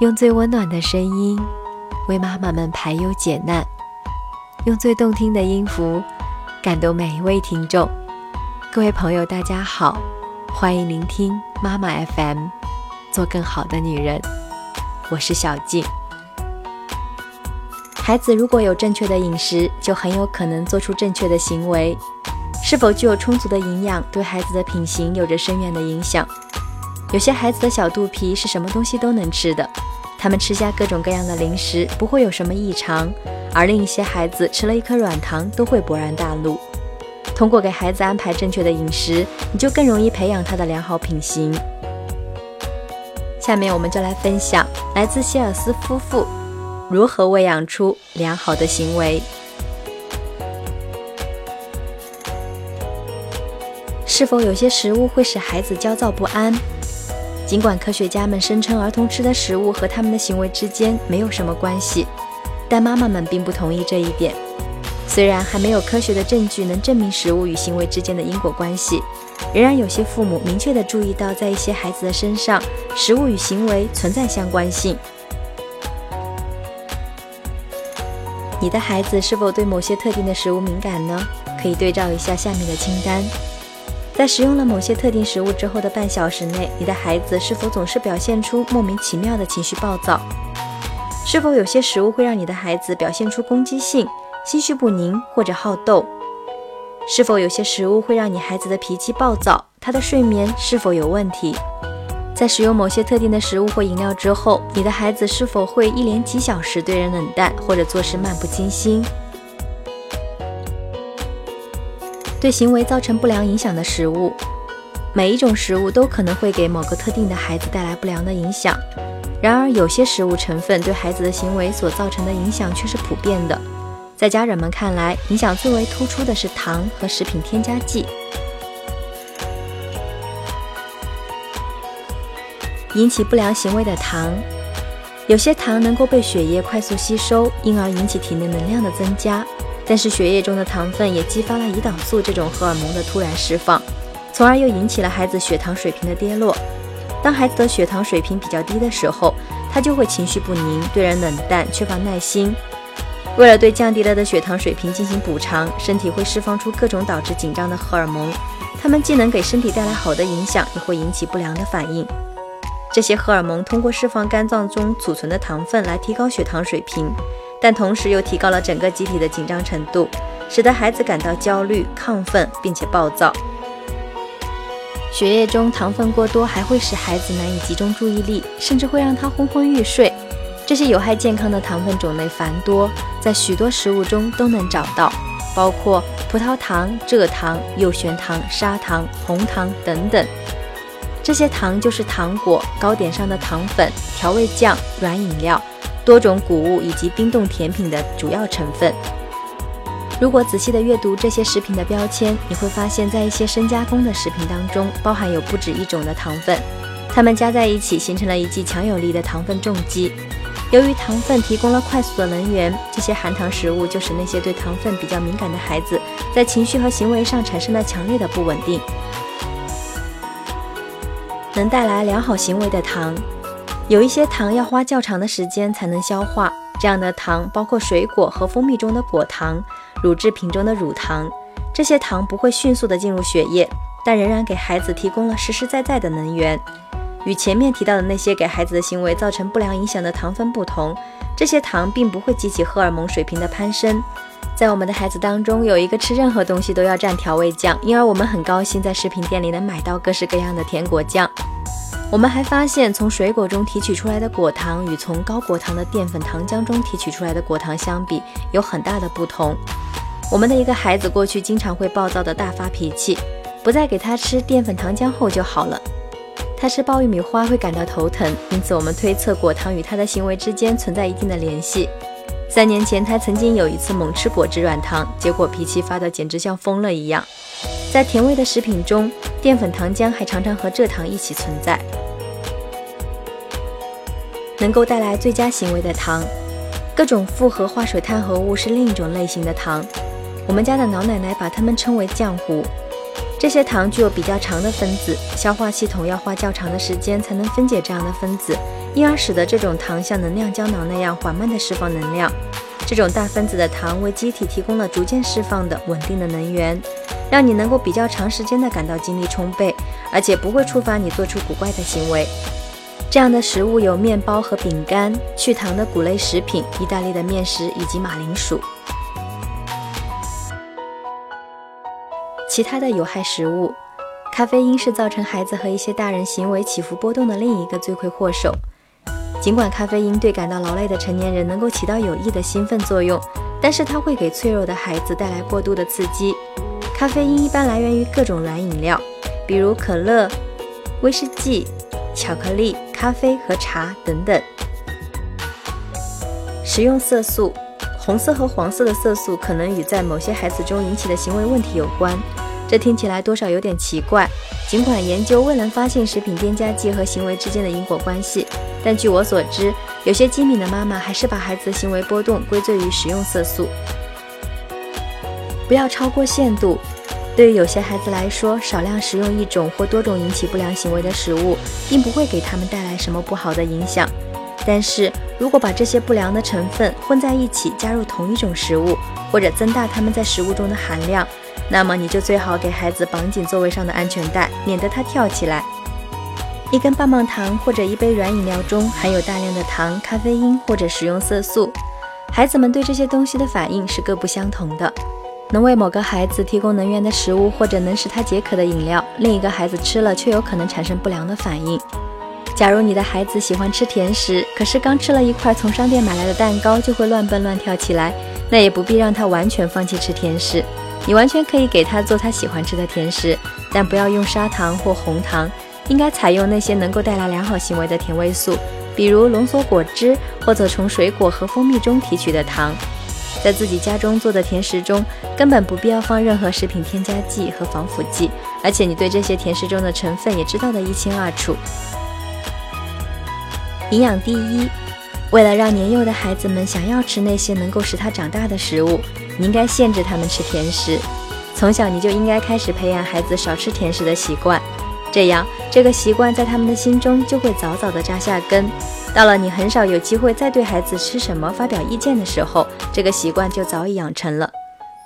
用最温暖的声音为妈妈们排忧解难，用最动听的音符感动每一位听众。各位朋友，大家好，欢迎聆听妈妈 FM，做更好的女人。我是小静。孩子如果有正确的饮食，就很有可能做出正确的行为。是否具有充足的营养，对孩子的品行有着深远的影响。有些孩子的小肚皮是什么东西都能吃的。他们吃下各种各样的零食不会有什么异常，而另一些孩子吃了一颗软糖都会勃然大怒。通过给孩子安排正确的饮食，你就更容易培养他的良好品行。下面我们就来分享来自希尔斯夫妇如何喂养出良好的行为。是否有些食物会使孩子焦躁不安？尽管科学家们声称儿童吃的食物和他们的行为之间没有什么关系，但妈妈们并不同意这一点。虽然还没有科学的证据能证明食物与行为之间的因果关系，仍然有些父母明确地注意到，在一些孩子的身上，食物与行为存在相关性。你的孩子是否对某些特定的食物敏感呢？可以对照一下下面的清单。在食用了某些特定食物之后的半小时内，你的孩子是否总是表现出莫名其妙的情绪暴躁？是否有些食物会让你的孩子表现出攻击性、心绪不宁或者好斗？是否有些食物会让你孩子的脾气暴躁？他的睡眠是否有问题？在使用某些特定的食物或饮料之后，你的孩子是否会一连几小时对人冷淡或者做事漫不经心？对行为造成不良影响的食物，每一种食物都可能会给某个特定的孩子带来不良的影响。然而，有些食物成分对孩子的行为所造成的影响却是普遍的。在家人们看来，影响最为突出的是糖和食品添加剂。引起不良行为的糖，有些糖能够被血液快速吸收，因而引起体内能量的增加。但是血液中的糖分也激发了胰岛素这种荷尔蒙的突然释放，从而又引起了孩子血糖水平的跌落。当孩子的血糖水平比较低的时候，他就会情绪不宁，对人冷淡，缺乏耐心。为了对降低了的血糖水平进行补偿，身体会释放出各种导致紧张的荷尔蒙，它们既能给身体带来好的影响，也会引起不良的反应。这些荷尔蒙通过释放肝脏中储存的糖分来提高血糖水平。但同时又提高了整个集体的紧张程度，使得孩子感到焦虑、亢奋，并且暴躁。血液中糖分过多还会使孩子难以集中注意力，甚至会让他昏昏欲睡。这些有害健康的糖分种类繁多，在许多食物中都能找到，包括葡萄糖、蔗糖、右旋糖、砂糖、红糖等等。这些糖就是糖果、糕点上的糖粉、调味酱、软饮料。多种谷物以及冰冻甜品的主要成分。如果仔细的阅读这些食品的标签，你会发现在一些深加工的食品当中，包含有不止一种的糖分，它们加在一起形成了一剂强有力的糖分重击。由于糖分提供了快速的能源，这些含糖食物就使那些对糖分比较敏感的孩子在情绪和行为上产生了强烈的不稳定。能带来良好行为的糖。有一些糖要花较长的时间才能消化，这样的糖包括水果和蜂蜜中的果糖、乳制品中的乳糖。这些糖不会迅速的进入血液，但仍然给孩子提供了实实在在的能源。与前面提到的那些给孩子的行为造成不良影响的糖分不同，这些糖并不会激起荷尔蒙水平的攀升。在我们的孩子当中，有一个吃任何东西都要蘸调味酱，因而我们很高兴在食品店里能买到各式各样的甜果酱。我们还发现，从水果中提取出来的果糖与从高果糖的淀粉糖浆中提取出来的果糖相比，有很大的不同。我们的一个孩子过去经常会暴躁的大发脾气，不再给他吃淀粉糖浆后就好了。他吃爆玉米花会感到头疼，因此我们推测果糖与他的行为之间存在一定的联系。三年前，他曾经有一次猛吃果汁软糖，结果脾气发得简直像疯了一样。在甜味的食品中，淀粉糖浆还常常和蔗糖一起存在。能够带来最佳行为的糖，各种复合化水碳合物是另一种类型的糖。我们家的老奶奶把它们称为浆糊。这些糖具有比较长的分子，消化系统要花较长的时间才能分解这样的分子，因而使得这种糖像能量胶囊那样缓慢地释放能量。这种大分子的糖为机体提供了逐渐释放的稳定的能源，让你能够比较长时间地感到精力充沛，而且不会触发你做出古怪的行为。这样的食物有面包和饼干、去糖的谷类食品、意大利的面食以及马铃薯。其他的有害食物，咖啡因是造成孩子和一些大人行为起伏波动的另一个罪魁祸首。尽管咖啡因对感到劳累的成年人能够起到有益的兴奋作用，但是它会给脆弱的孩子带来过度的刺激。咖啡因一般来源于各种软饮料，比如可乐、威士忌、巧克力、咖啡和茶等等。食用色素。红色和黄色的色素可能与在某些孩子中引起的行为问题有关，这听起来多少有点奇怪。尽管研究未能发现食品添加剂和行为之间的因果关系，但据我所知，有些机敏的妈妈还是把孩子的行为波动归罪于食用色素。不要超过限度。对于有些孩子来说，少量食用一种或多种引起不良行为的食物，并不会给他们带来什么不好的影响。但是如果把这些不良的成分混在一起，加入同一种食物，或者增大它们在食物中的含量，那么你就最好给孩子绑紧座位上的安全带，免得他跳起来。一根棒棒糖或者一杯软饮料中含有大量的糖、咖啡因或者食用色素，孩子们对这些东西的反应是各不相同的。能为某个孩子提供能源的食物，或者能使他解渴的饮料，另一个孩子吃了却有可能产生不良的反应。假如你的孩子喜欢吃甜食，可是刚吃了一块从商店买来的蛋糕就会乱蹦乱跳起来，那也不必让他完全放弃吃甜食。你完全可以给他做他喜欢吃的甜食，但不要用砂糖或红糖，应该采用那些能够带来良好行为的甜味素，比如浓缩果汁或者从水果和蜂蜜中提取的糖。在自己家中做的甜食中，根本不必要放任何食品添加剂和防腐剂，而且你对这些甜食中的成分也知道的一清二楚。营养第一，为了让年幼的孩子们想要吃那些能够使他长大的食物，你应该限制他们吃甜食。从小你就应该开始培养孩子少吃甜食的习惯，这样这个习惯在他们的心中就会早早的扎下根。到了你很少有机会再对孩子吃什么发表意见的时候，这个习惯就早已养成了。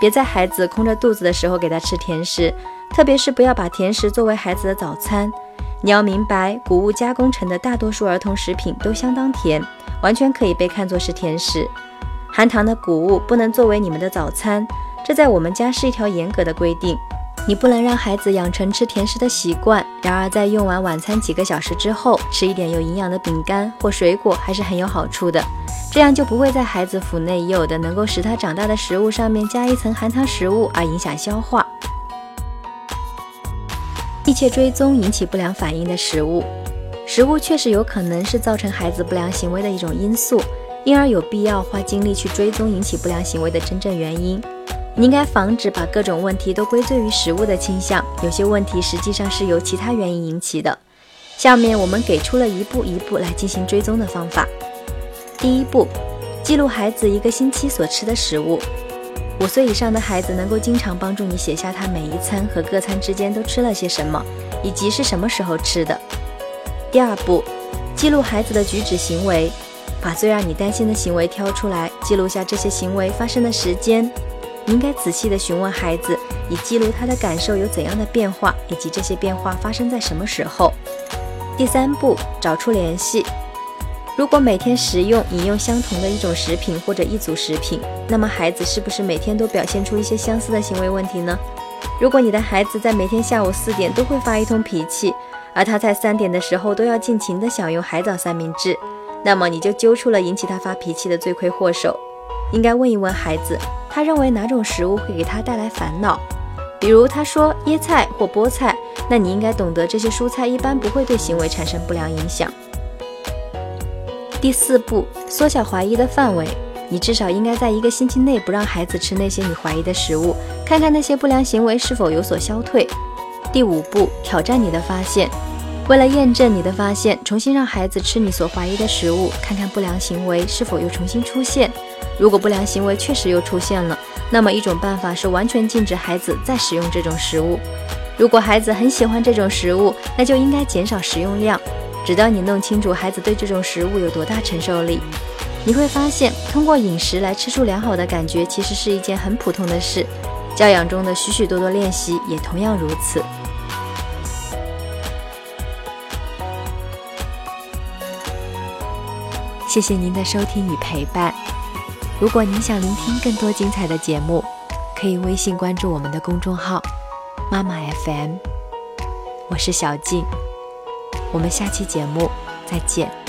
别在孩子空着肚子的时候给他吃甜食，特别是不要把甜食作为孩子的早餐。你要明白，谷物加工成的大多数儿童食品都相当甜，完全可以被看作是甜食。含糖的谷物不能作为你们的早餐，这在我们家是一条严格的规定。你不能让孩子养成吃甜食的习惯。然而，在用完晚餐几个小时之后，吃一点有营养的饼干或水果还是很有好处的。这样就不会在孩子腹内已有的能够使他长大的食物上面加一层含糖食物，而影响消化。密切追踪引起不良反应的食物，食物确实有可能是造成孩子不良行为的一种因素，因而有必要花精力去追踪引起不良行为的真正原因。你应该防止把各种问题都归罪于食物的倾向，有些问题实际上是由其他原因引起的。下面我们给出了一步一步来进行追踪的方法。第一步，记录孩子一个星期所吃的食物。五岁以上的孩子能够经常帮助你写下他每一餐和各餐之间都吃了些什么，以及是什么时候吃的。第二步，记录孩子的举止行为，把最让你担心的行为挑出来，记录下这些行为发生的时间。你应该仔细地询问孩子，以记录他的感受有怎样的变化，以及这些变化发生在什么时候。第三步，找出联系。如果每天食用、饮用相同的一种食品或者一组食品，那么孩子是不是每天都表现出一些相似的行为问题呢？如果你的孩子在每天下午四点都会发一通脾气，而他在三点的时候都要尽情地享用海藻三明治，那么你就揪出了引起他发脾气的罪魁祸首。应该问一问孩子，他认为哪种食物会给他带来烦恼？比如他说椰菜或菠菜，那你应该懂得这些蔬菜一般不会对行为产生不良影响。第四步，缩小怀疑的范围。你至少应该在一个星期内不让孩子吃那些你怀疑的食物，看看那些不良行为是否有所消退。第五步，挑战你的发现。为了验证你的发现，重新让孩子吃你所怀疑的食物，看看不良行为是否又重新出现。如果不良行为确实又出现了，那么一种办法是完全禁止孩子再使用这种食物。如果孩子很喜欢这种食物，那就应该减少食用量，直到你弄清楚孩子对这种食物有多大承受力。你会发现，通过饮食来吃出良好的感觉，其实是一件很普通的事。教养中的许许多多练习也同样如此。谢谢您的收听与陪伴。如果您想聆听更多精彩的节目，可以微信关注我们的公众号“妈妈 FM”。我是小静，我们下期节目再见。